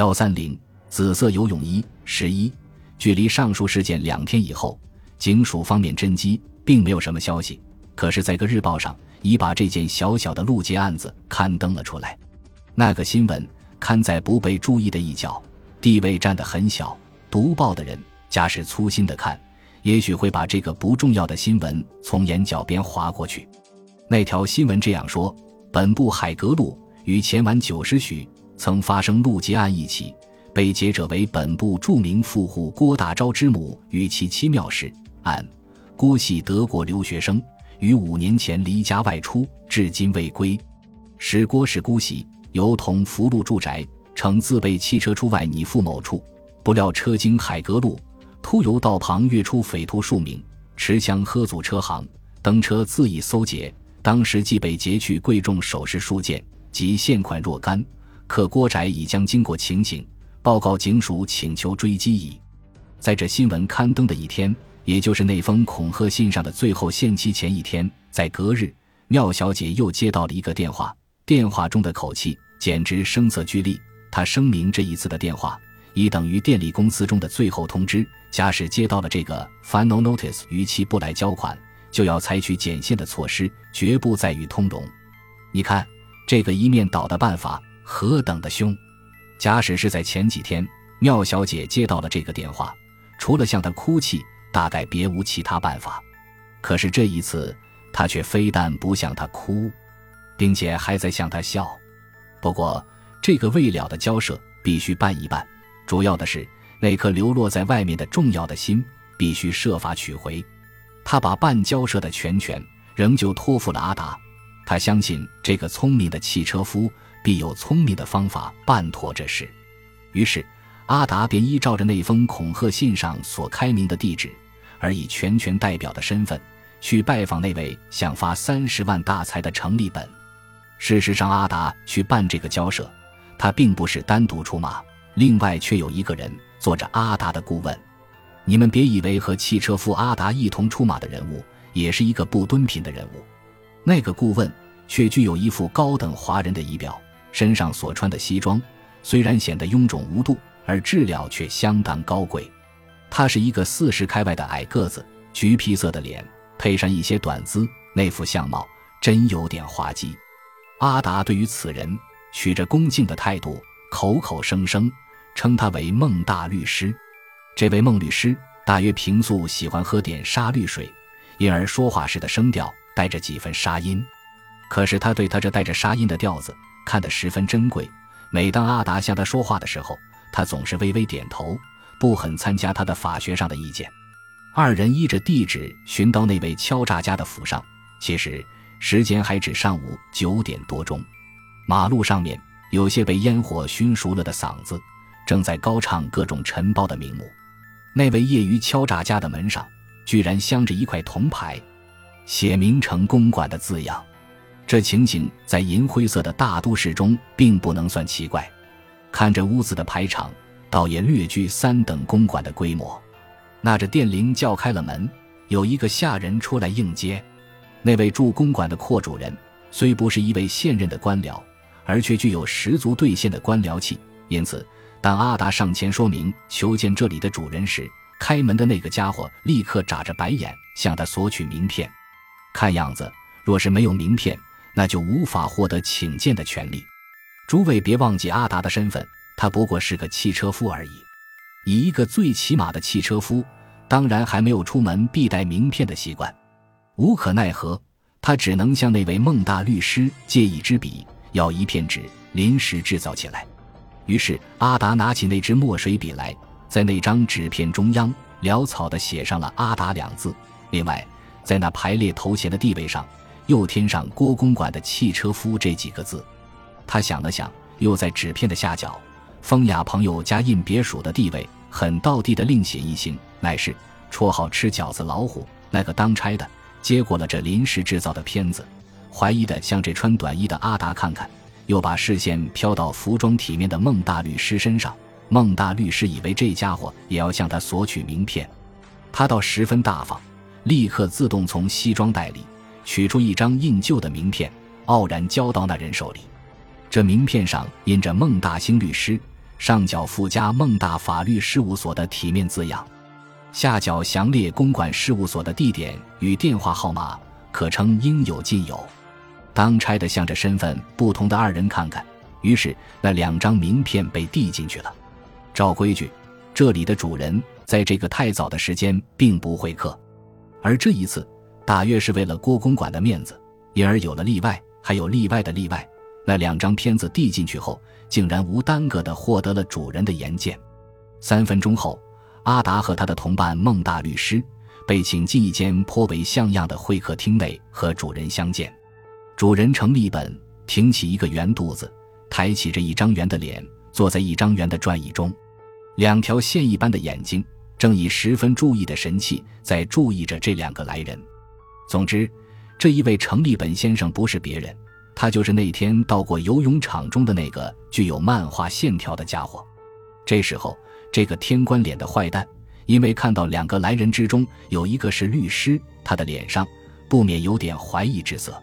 幺三零紫色游泳衣十一，距离上述事件两天以后，警署方面侦缉并没有什么消息。可是，在个日报上已把这件小小的路劫案子刊登了出来。那个新闻刊在不被注意的一角，地位占得很小。读报的人假使粗心的看，也许会把这个不重要的新闻从眼角边划过去。那条新闻这样说：本部海格路于前晚九时许。曾发生路劫案一起，被劫者为本部著名富户郭大钊之母与其妻妙氏。案郭系德国留学生，于五年前离家外出，至今未归。时郭氏姑息，由同福禄住宅，乘自备汽车出外拟赴某处，不料车经海格路，突由道旁跃出匪徒数名，持枪喝阻车行，登车自缢搜劫。当时即被劫去贵重首饰数件及现款若干。可郭宅已将经过情形报告警署，请求追击矣。在这新闻刊登的一天，也就是那封恐吓信上的最后限期前一天，在隔日，妙小姐又接到了一个电话，电话中的口气简直声色俱厉。她声明，这一次的电话已等于电力公司中的最后通知，假使接到了这个 final notice，逾期不来交款，就要采取减限的措施，绝不再与通融。你看，这个一面倒的办法。何等的凶！假使是在前几天，妙小姐接到了这个电话，除了向他哭泣，大概别无其他办法。可是这一次，她却非但不向他哭，并且还在向他笑。不过，这个未了的交涉必须办一办。主要的是，那颗流落在外面的重要的心，必须设法取回。他把办交涉的全权仍旧托付了阿达。他相信这个聪明的汽车夫。必有聪明的方法办妥这事，于是阿达便依照着那封恐吓信上所开明的地址，而以全权代表的身份去拜访那位想发三十万大财的程立本。事实上，阿达去办这个交涉，他并不是单独出马，另外却有一个人做着阿达的顾问。你们别以为和汽车夫阿达一同出马的人物也是一个不敦品的人物，那个顾问却具有一副高等华人的仪表。身上所穿的西装虽然显得臃肿无度，而质料却相当高贵。他是一个四十开外的矮个子，橘皮色的脸，配上一些短姿，那副相貌真有点滑稽。阿达对于此人取着恭敬的态度，口口声声称他为孟大律师。这位孟律师大约平素喜欢喝点沙律水，因而说话时的声调带着几分沙音。可是他对他这带着沙音的调子。看得十分珍贵。每当阿达向他说话的时候，他总是微微点头，不肯参加他的法学上的意见。二人依着地址寻到那位敲诈家的府上，其实时间还只上午九点多钟。马路上面有些被烟火熏熟了的嗓子，正在高唱各种晨报的名目。那位业余敲诈家的门上，居然镶着一块铜牌，写明“城公馆”的字样。这情景在银灰色的大都市中并不能算奇怪，看着屋子的排场，倒也略具三等公馆的规模。那着电铃叫开了门，有一个下人出来应接。那位住公馆的阔主人虽不是一位现任的官僚，而却具有十足兑现的官僚气。因此，当阿达上前说明求见这里的主人时，开门的那个家伙立刻眨着白眼向他索取名片。看样子，若是没有名片，那就无法获得请见的权利。诸位别忘记阿达的身份，他不过是个汽车夫而已。以一个最起码的汽车夫，当然还没有出门必带名片的习惯。无可奈何，他只能向那位孟大律师借一支笔，要一片纸，临时制造起来。于是阿达拿起那支墨水笔来，在那张纸片中央潦草地写上了“阿达”两字。另外，在那排列头衔的地位上。又添上“郭公馆的汽车夫”这几个字，他想了想，又在纸片的下角，风雅朋友加印别署的地位很道地的另写一行，乃是绰号“吃饺子老虎”那个当差的接过了这临时制造的片子，怀疑的向这穿短衣的阿达看看，又把视线飘到服装体面的孟大律师身上。孟大律师以为这家伙也要向他索取名片，他倒十分大方，立刻自动从西装袋里。取出一张印旧的名片，傲然交到那人手里。这名片上印着“孟大兴律师”，上角附加孟大法律事务所的体面字样，下角详列公馆事务所的地点与电话号码，可称应有尽有。当差的向着身份不同的二人看看，于是那两张名片被递进去了。照规矩，这里的主人在这个太早的时间并不会客，而这一次大约是为了郭公馆的面子，因而有了例外，还有例外的例外。那两张片子递进去后。竟然无耽搁地获得了主人的言见。三分钟后，阿达和他的同伴孟大律师被请进一间颇为像样的会客厅内和主人相见。主人程立本挺起一个圆肚子，抬起着一张圆的脸，坐在一张圆的转椅中，两条线一般的眼睛正以十分注意的神气在注意着这两个来人。总之，这一位程立本先生不是别人。他就是那天到过游泳场中的那个具有漫画线条的家伙。这时候，这个天官脸的坏蛋，因为看到两个来人之中有一个是律师，他的脸上不免有点怀疑之色。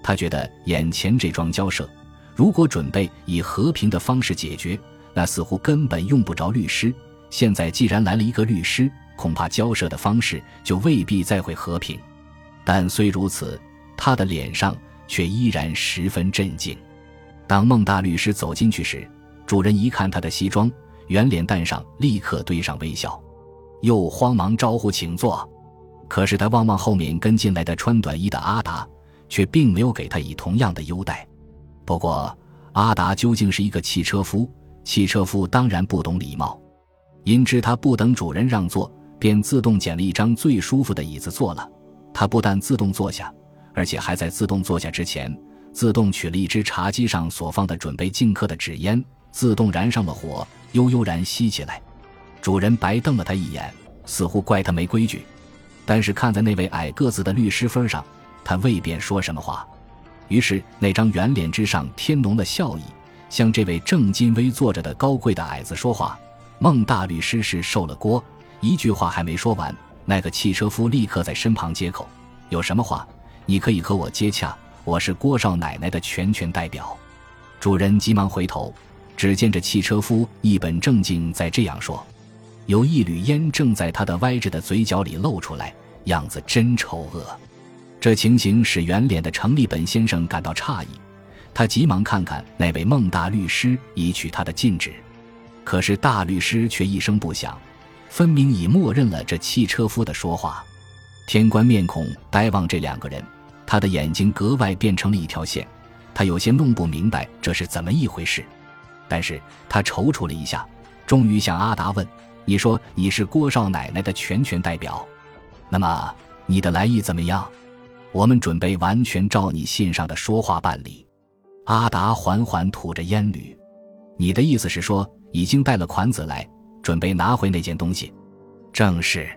他觉得眼前这桩交涉，如果准备以和平的方式解决，那似乎根本用不着律师。现在既然来了一个律师，恐怕交涉的方式就未必再会和平。但虽如此，他的脸上。却依然十分镇静。当孟大律师走进去时，主人一看他的西装，圆脸蛋上立刻堆上微笑，又慌忙招呼请坐。可是他望望后面跟进来的穿短衣的阿达，却并没有给他以同样的优待。不过，阿达究竟是一个汽车夫，汽车夫当然不懂礼貌，因知他不等主人让座，便自动捡了一张最舒服的椅子坐了。他不但自动坐下。而且还在自动坐下之前，自动取了一只茶几上所放的准备敬客的纸烟，自动燃上了火，悠悠然吸起来。主人白瞪了他一眼，似乎怪他没规矩。但是看在那位矮个子的律师分上，他未便说什么话。于是那张圆脸之上添浓了笑意，向这位正襟危坐着的高贵的矮子说话。孟大律师是受了锅，一句话还没说完，那个汽车夫立刻在身旁接口：“有什么话？”你可以和我接洽，我是郭少奶奶的全权代表。主人急忙回头，只见这汽车夫一本正经在这样说，有一缕烟正在他的歪着的嘴角里露出来，样子真丑恶。这情形使圆脸的程立本先生感到诧异，他急忙看看那位孟大律师，以取他的禁止。可是大律师却一声不响，分明已默认了这汽车夫的说话。天官面孔呆望这两个人。他的眼睛格外变成了一条线，他有些弄不明白这是怎么一回事，但是他踌躇了一下，终于向阿达问：“你说你是郭少奶奶的全权代表，那么你的来意怎么样？我们准备完全照你信上的说话办理。”阿达缓缓吐着烟缕：“你的意思是说，已经带了款子来，准备拿回那件东西？正是。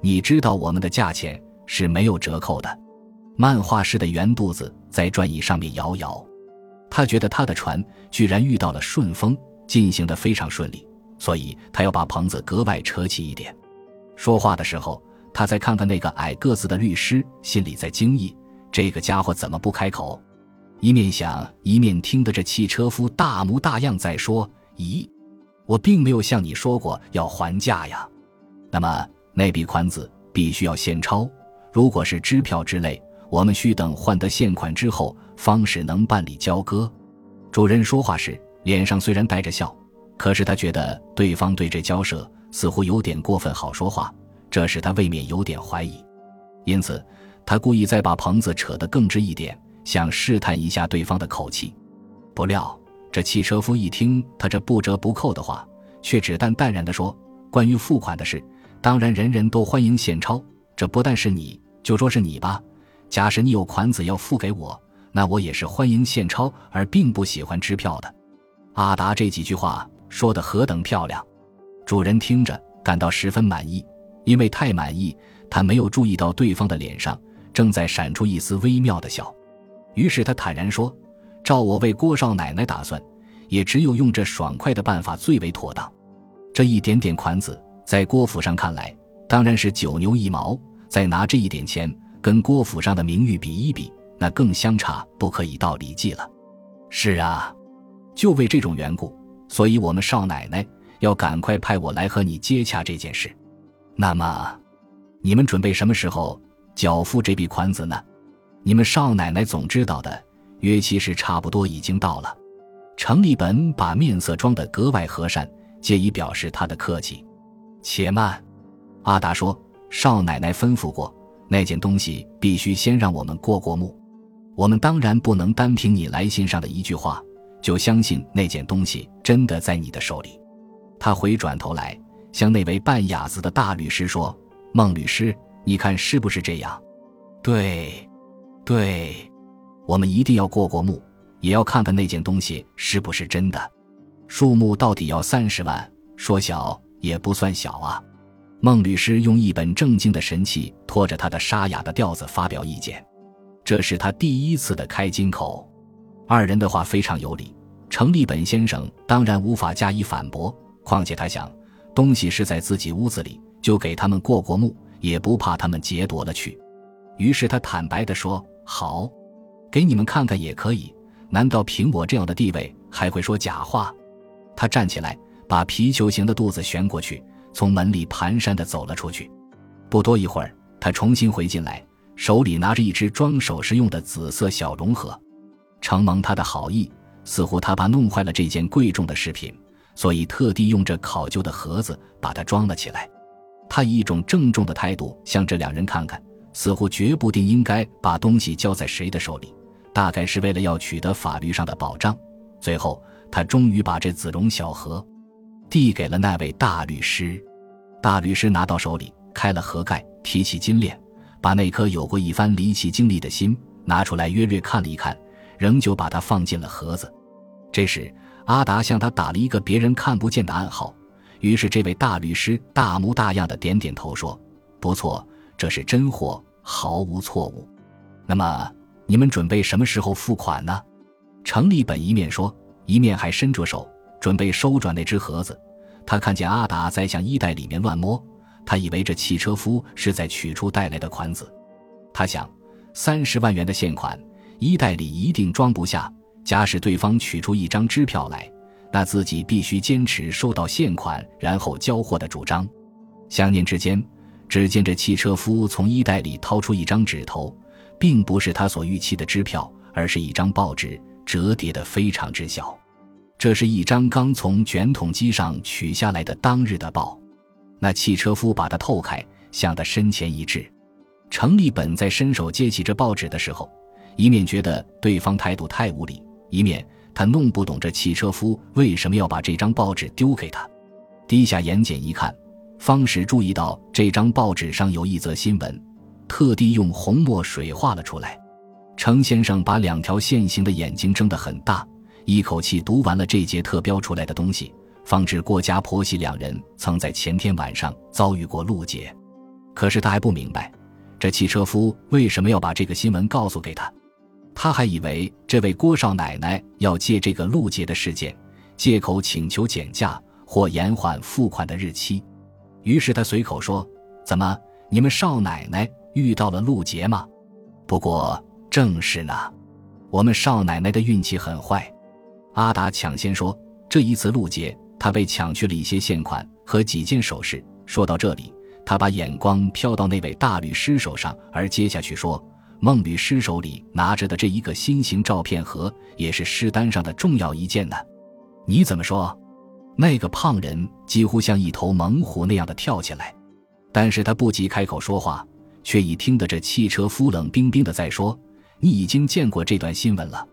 你知道我们的价钱是没有折扣的。”漫画式的圆肚子在转椅上面摇摇，他觉得他的船居然遇到了顺风，进行的非常顺利，所以他要把棚子格外扯起一点。说话的时候，他再看看那个矮个子的律师，心里在惊异：这个家伙怎么不开口？一面想，一面听得这汽车夫大模大样在说：“咦，我并没有向你说过要还价呀。那么那笔款子必须要现钞，如果是支票之类。”我们需等换得现款之后，方使能办理交割。主人说话时，脸上虽然带着笑，可是他觉得对方对这交涉似乎有点过分好说话，这使他未免有点怀疑。因此，他故意再把棚子扯得更直一点，想试探一下对方的口气。不料，这汽车夫一听他这不折不扣的话，却只淡淡然地说：“关于付款的事，当然人人都欢迎现钞。这不但是你，就说是你吧。”假使你有款子要付给我，那我也是欢迎现钞，而并不喜欢支票的。阿达这几句话说得何等漂亮，主人听着感到十分满意。因为太满意，他没有注意到对方的脸上正在闪出一丝微妙的笑。于是他坦然说：“照我为郭少奶奶打算，也只有用这爽快的办法最为妥当。这一点点款子，在郭府上看来，当然是九牛一毛。再拿这一点钱。”跟郭府上的名誉比一比，那更相差不可以道理计了。是啊，就为这种缘故，所以我们少奶奶要赶快派我来和你接洽这件事。那么，你们准备什么时候缴付这笔款子呢？你们少奶奶总知道的，约其实差不多已经到了。程立本把面色装得格外和善，借以表示他的客气。且慢，阿达说：“少奶奶吩咐过，那件东西必须先让我们过过目。我们当然不能单凭你来信上的一句话，就相信那件东西真的在你的手里。”他回转头来，向那位半哑子的大律师说：“孟律师，你看是不是这样？”“对。”对，我们一定要过过目，也要看看那件东西是不是真的。数目到底要三十万，说小也不算小啊。孟律师用一本正经的神气，拖着他的沙哑的调子发表意见。这是他第一次的开金口。二人的话非常有理，程立本先生当然无法加以反驳。况且他想，东西是在自己屋子里，就给他们过过目，也不怕他们劫夺了去。于是他坦白地说。好，给你们看看也可以。难道凭我这样的地位还会说假话？他站起来，把皮球形的肚子旋过去，从门里蹒跚地走了出去。不多一会儿，他重新回进来，手里拿着一只装首饰用的紫色小龙盒。承蒙他的好意，似乎他怕弄坏了这件贵重的饰品，所以特地用这考究的盒子把它装了起来。他以一种郑重的态度向这两人看看。似乎绝不定应该把东西交在谁的手里，大概是为了要取得法律上的保障。最后，他终于把这紫绒小盒递给了那位大律师。大律师拿到手里，开了盒盖，提起金链，把那颗有过一番离奇经历的心拿出来，约略看了一看，仍旧把它放进了盒子。这时，阿达向他打了一个别人看不见的暗号，于是这位大律师大模大样的点点头，说：“不错。”这是真货，毫无错误。那么你们准备什么时候付款呢？程立本一面说，一面还伸着手准备收转那只盒子。他看见阿达在向衣袋里面乱摸，他以为这汽车夫是在取出带来的款子。他想，三十万元的现款，衣袋里一定装不下。假使对方取出一张支票来，那自己必须坚持收到现款然后交货的主张。想念之间。只见这汽车夫从衣袋里掏出一张纸头，并不是他所预期的支票，而是一张报纸，折叠的非常之小。这是一张刚从卷筒机上取下来的当日的报。那汽车夫把它透开，向他身前一掷。程立本在伸手接起这报纸的时候，一面觉得对方态度太无礼，一面他弄不懂这汽车夫为什么要把这张报纸丢给他。低下眼睑一看。方时注意到这张报纸上有一则新闻，特地用红墨水画了出来。程先生把两条线形的眼睛睁得很大，一口气读完了这节特标出来的东西，方知郭家婆媳两人曾在前天晚上遭遇过路劫。可是他还不明白，这汽车夫为什么要把这个新闻告诉给他。他还以为这位郭少奶奶要借这个路劫的事件，借口请求减价或延缓付款的日期。于是他随口说：“怎么，你们少奶奶遇到了陆劫吗？不过正是呢，我们少奶奶的运气很坏。”阿达抢先说：“这一次陆劫，他被抢去了一些现款和几件首饰。”说到这里，他把眼光飘到那位大律师手上，而接下去说：“孟律师手里拿着的这一个新型照片盒，也是尸单上的重要一件呢。你怎么说？”那个胖人几乎像一头猛虎那样的跳起来，但是他不及开口说话，却已听得这汽车夫冷冰冰的在说：“你已经见过这段新闻了。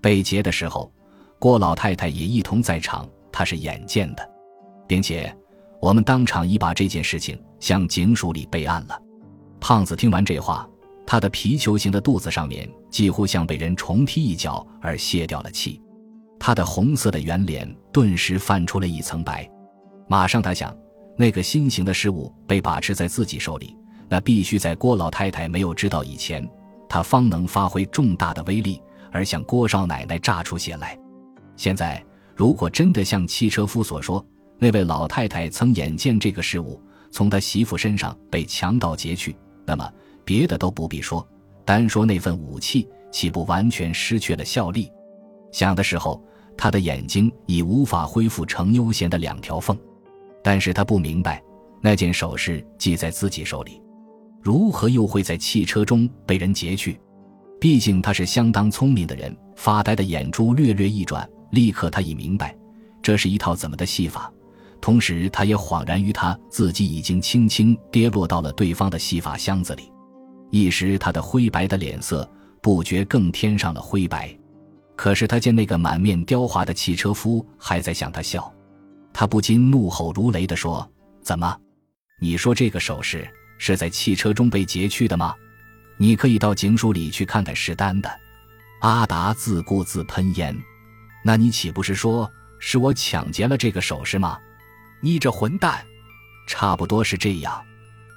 被劫的时候，郭老太太也一同在场，她是眼见的，并且我们当场已把这件事情向警署里备案了。”胖子听完这话，他的皮球形的肚子上面几乎像被人重踢一脚而泄掉了气。他的红色的圆脸顿时泛出了一层白，马上他想，那个新型的事物被把持在自己手里，那必须在郭老太太没有知道以前，他方能发挥重大的威力，而向郭少奶奶炸出血来。现在，如果真的像汽车夫所说，那位老太太曾眼见这个事物从他媳妇身上被强盗劫去，那么别的都不必说，单说那份武器，岂不完全失去了效力？想的时候。他的眼睛已无法恢复成悠闲的两条缝。但是他不明白，那件首饰系在自己手里，如何又会在汽车中被人劫去？毕竟他是相当聪明的人。发呆的眼珠略略一转，立刻他已明白，这是一套怎么的戏法。同时，他也恍然于他自己已经轻轻跌落到了对方的戏法箱子里。一时，他的灰白的脸色不觉更添上了灰白。可是，他见那个满面雕华的汽车夫还在向他笑，他不禁怒吼如雷地说：“怎么？你说这个手势是在汽车中被劫去的吗？你可以到警署里去看看实单的。”阿达自顾自喷烟，那你岂不是说是我抢劫了这个首饰吗？你这混蛋，差不多是这样。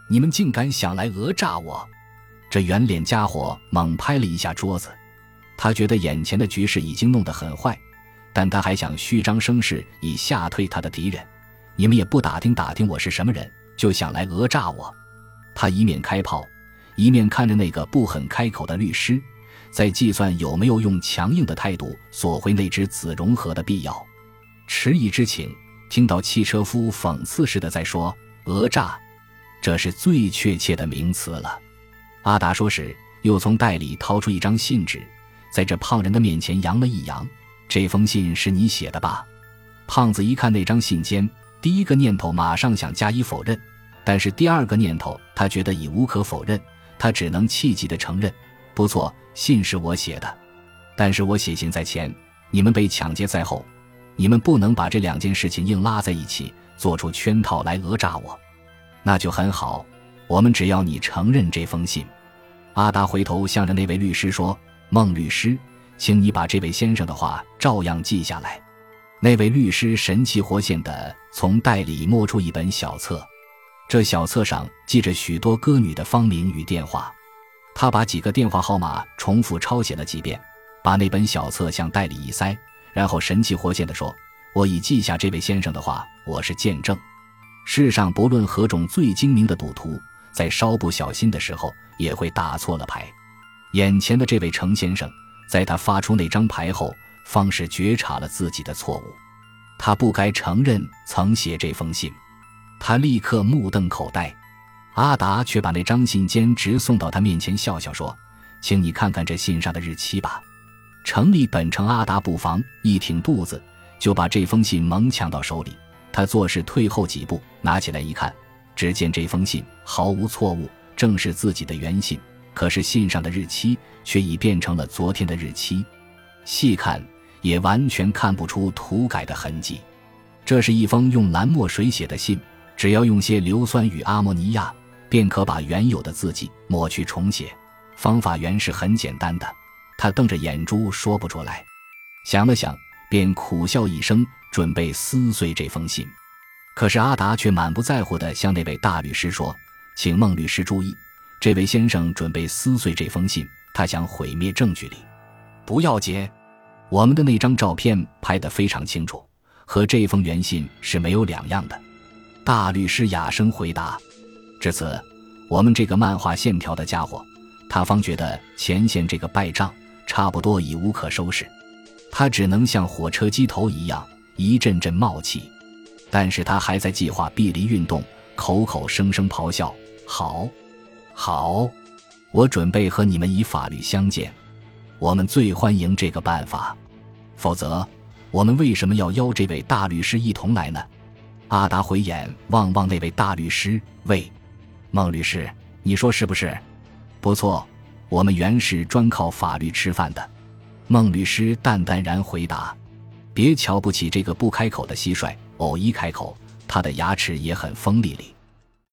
你们竟敢想来讹诈我！这圆脸家伙猛拍了一下桌子，他觉得眼前的局势已经弄得很坏，但他还想虚张声势以吓退他的敌人。你们也不打听打听我是什么人，就想来讹诈我？他一面开炮，一面看着那个不肯开口的律师。在计算有没有用强硬的态度索回那只紫绒盒的必要，迟疑之情。听到汽车夫讽刺似的在说“讹诈”，这是最确切的名词了。阿达说时，又从袋里掏出一张信纸，在这胖人的面前扬了一扬：“这封信是你写的吧？”胖子一看那张信笺，第一个念头马上想加以否认，但是第二个念头他觉得已无可否认，他只能气急地承认。不错，信是我写的，但是我写信在前，你们被抢劫在后，你们不能把这两件事情硬拉在一起，做出圈套来讹诈我，那就很好。我们只要你承认这封信。阿达回头向着那位律师说：“孟律师，请你把这位先生的话照样记下来。”那位律师神气活现的从袋里摸出一本小册，这小册上记着许多歌女的芳名与电话。他把几个电话号码重复抄写了几遍，把那本小册向袋里一塞，然后神气活现地说：“我已记下这位先生的话，我是见证。世上不论何种最精明的赌徒，在稍不小心的时候也会打错了牌。眼前的这位程先生，在他发出那张牌后，方是觉察了自己的错误。他不该承认曾写这封信。他立刻目瞪口呆。”阿达却把那张信笺直送到他面前，笑笑说：“请你看看这信上的日期吧。”城里本城阿达不防，一挺肚子就把这封信猛抢到手里。他做事退后几步，拿起来一看，只见这封信毫无错误，正是自己的原信。可是信上的日期却已变成了昨天的日期，细看也完全看不出涂改的痕迹。这是一封用蓝墨水写的信，只要用些硫酸与阿摩尼亚。便可把原有的字迹抹去重写，方法原是很简单的。他瞪着眼珠说不出来，想了想，便苦笑一声，准备撕碎这封信。可是阿达却满不在乎地向那位大律师说：“请孟律师注意，这位先生准备撕碎这封信，他想毁灭证据里。不要紧，我们的那张照片拍得非常清楚，和这封原信是没有两样的。”大律师哑声回答。至此，我们这个漫画线条的家伙，他方觉得前线这个败仗差不多已无可收拾，他只能像火车机头一样一阵阵冒气，但是他还在计划臂离运动，口口声声咆哮：“好，好，我准备和你们以法律相见，我们最欢迎这个办法，否则，我们为什么要邀这位大律师一同来呢？”阿达回眼望望那位大律师，喂。孟律师，你说是不是？不错，我们原是专靠法律吃饭的。孟律师淡淡然回答：“别瞧不起这个不开口的蟋蟀，偶一开口，他的牙齿也很锋利哩。”